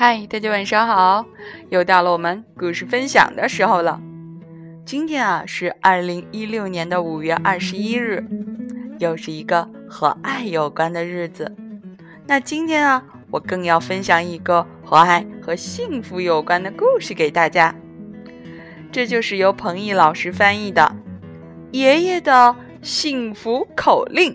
嗨，大家晚上好！又到了我们故事分享的时候了。今天啊是二零一六年的五月二十一日，又是一个和爱有关的日子。那今天啊，我更要分享一个和爱和幸福有关的故事给大家。这就是由彭毅老师翻译的《爷爷的幸福口令》。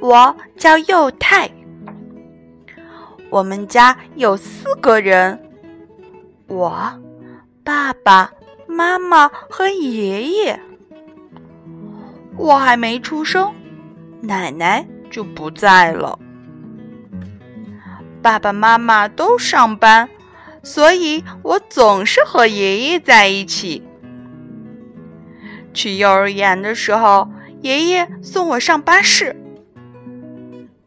我叫幼太，我们家有四个人，我、爸爸妈妈和爷爷。我还没出生，奶奶就不在了。爸爸妈妈都上班，所以我总是和爷爷在一起。去幼儿园的时候，爷爷送我上巴士。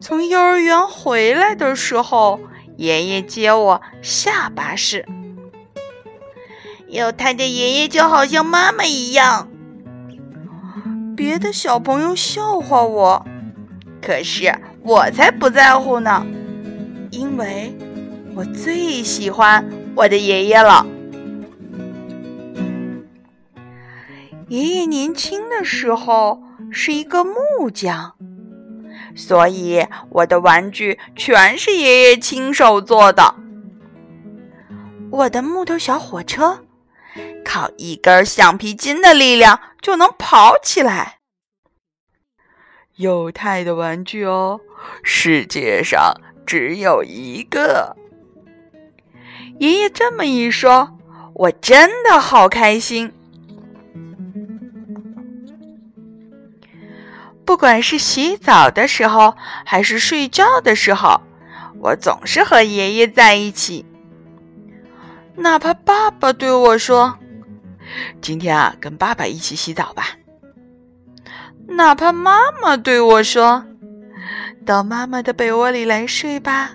从幼儿园回来的时候，爷爷接我下巴士。有他的爷爷就好像妈妈一样。别的小朋友笑话我，可是我才不在乎呢，因为我最喜欢我的爷爷了。爷爷年轻的时候是一个木匠。所以我的玩具全是爷爷亲手做的。我的木头小火车，靠一根橡皮筋的力量就能跑起来。犹太的玩具哦，世界上只有一个。爷爷这么一说，我真的好开心。不管是洗澡的时候，还是睡觉的时候，我总是和爷爷在一起。哪怕爸爸对我说：“今天啊，跟爸爸一起洗澡吧。”哪怕妈妈对我说：“到妈妈的被窝里来睡吧。”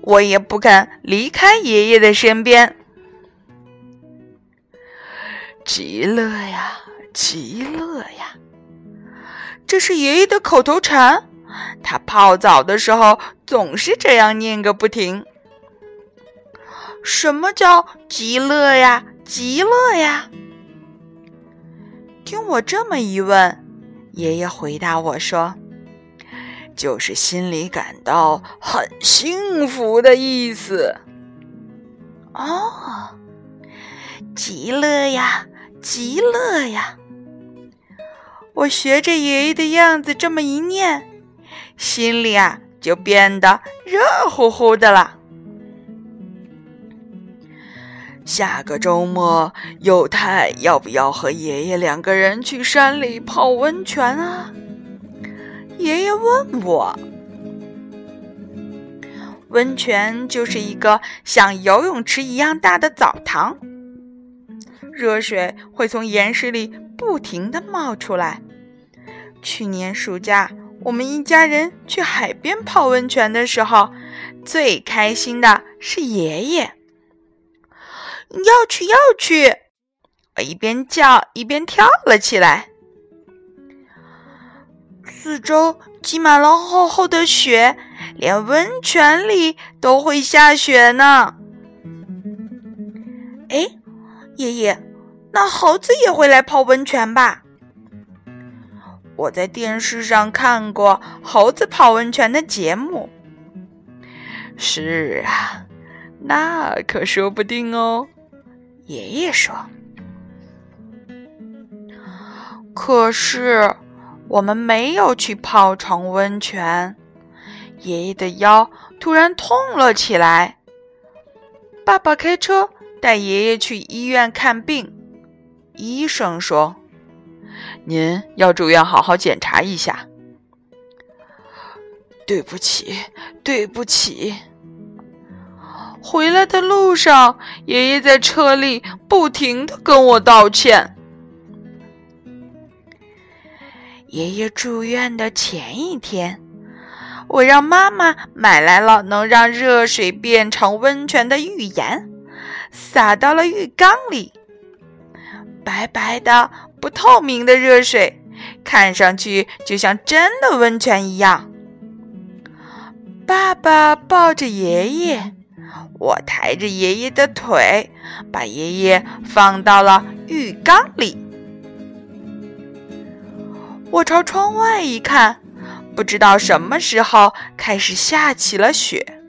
我也不肯离开爷爷的身边。极乐呀，极乐呀！这是爷爷的口头禅，他泡澡的时候总是这样念个不停。什么叫极乐呀？极乐呀！听我这么一问，爷爷回答我说：“就是心里感到很幸福的意思。”哦，极乐呀，极乐呀！我学着爷爷的样子这么一念，心里啊就变得热乎乎的了。下个周末，幼太要不要和爷爷两个人去山里泡温泉啊？爷爷问我。温泉就是一个像游泳池一样大的澡堂，热水会从岩石里不停的冒出来。去年暑假，我们一家人去海边泡温泉的时候，最开心的是爷爷。要去，要去！我一边叫一边跳了起来。四周积满了厚厚的雪，连温泉里都会下雪呢。哎，爷爷，那猴子也会来泡温泉吧？我在电视上看过猴子泡温泉的节目。是啊，那可说不定哦。爷爷说。可是我们没有去泡成温泉。爷爷的腰突然痛了起来。爸爸开车带爷爷去医院看病。医生说。您要住院，好好检查一下。对不起，对不起。回来的路上，爷爷在车里不停的跟我道歉。爷爷住院的前一天，我让妈妈买来了能让热水变成温泉的浴盐，撒到了浴缸里。白白的、不透明的热水，看上去就像真的温泉一样。爸爸抱着爷爷，我抬着爷爷的腿，把爷爷放到了浴缸里。我朝窗外一看，不知道什么时候开始下起了雪。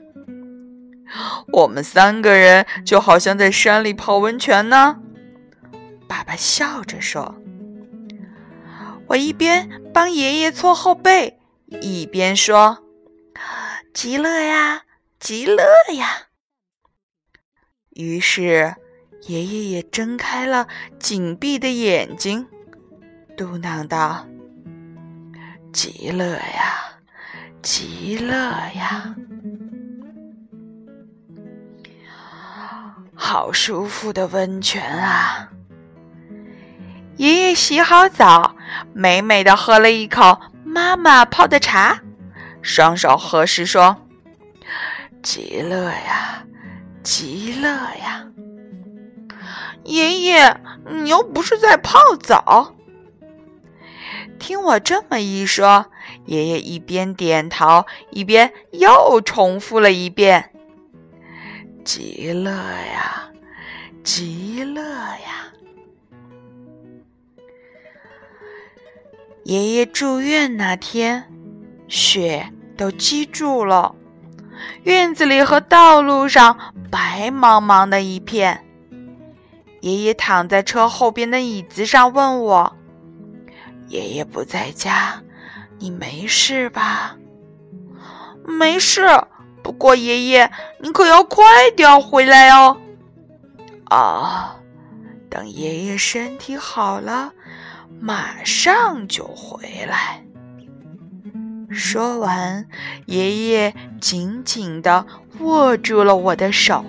我们三个人就好像在山里泡温泉呢。爸爸笑着说：“我一边帮爷爷搓后背，一边说，极乐呀，极乐呀。”于是，爷爷也睁开了紧闭的眼睛，嘟囔道：“极乐呀，极乐呀，好舒服的温泉啊！”爷爷洗好澡，美美的喝了一口妈妈泡的茶，双手合十说：“极乐呀，极乐呀！”爷爷，你又不是在泡澡。听我这么一说，爷爷一边点头，一边又重复了一遍：“极乐呀，极乐呀！”爷爷住院那天，雪都积住了，院子里和道路上白茫茫的一片。爷爷躺在车后边的椅子上，问我：“爷爷不在家，你没事吧？”“没事，不过爷爷，你可要快点回来哦。”“啊，等爷爷身体好了。”马上就回来。说完，爷爷紧紧地握住了我的手。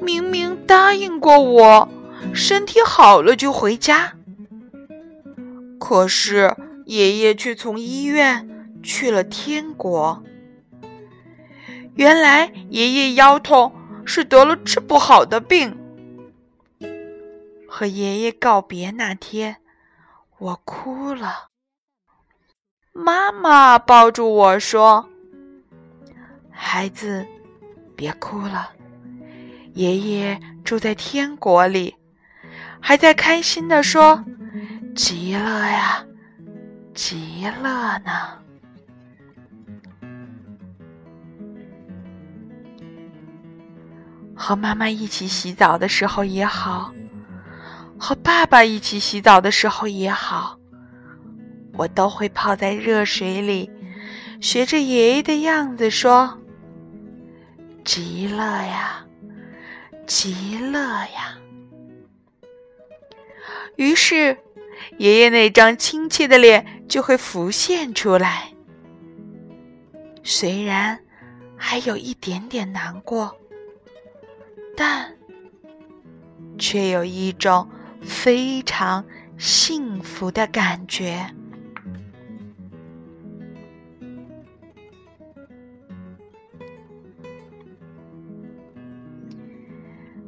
明明答应过我，身体好了就回家，可是爷爷却从医院去了天国。原来，爷爷腰痛是得了治不好的病。和爷爷告别那天，我哭了。妈妈抱住我说：“孩子，别哭了，爷爷住在天国里，还在开心的说，极乐呀，极乐呢。”和妈妈一起洗澡的时候也好。和爸爸一起洗澡的时候也好，我都会泡在热水里，学着爷爷的样子说：“极乐呀，极乐呀。”于是，爷爷那张亲切的脸就会浮现出来。虽然还有一点点难过，但却有一种。非常幸福的感觉。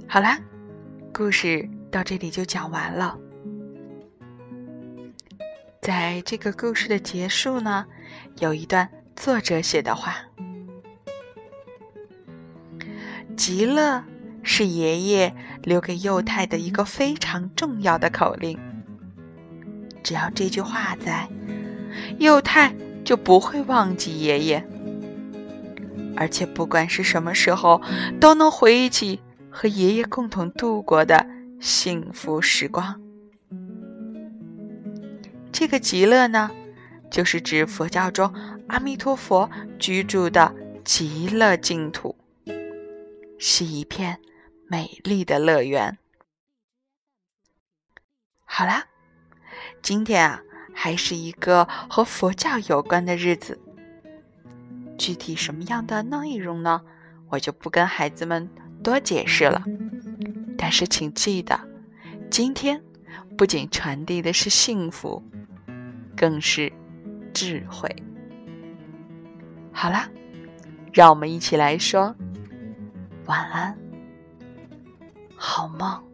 好啦，故事到这里就讲完了。在这个故事的结束呢，有一段作者写的话：“极乐。”是爷爷留给幼太的一个非常重要的口令。只要这句话在，幼太就不会忘记爷爷，而且不管是什么时候，都能回忆起和爷爷共同度过的幸福时光。这个极乐呢，就是指佛教中阿弥陀佛居住的极乐净土，是一片。美丽的乐园。好啦，今天啊，还是一个和佛教有关的日子。具体什么样的内容呢？我就不跟孩子们多解释了。但是请记得，今天不仅传递的是幸福，更是智慧。好啦，让我们一起来说晚安，好梦。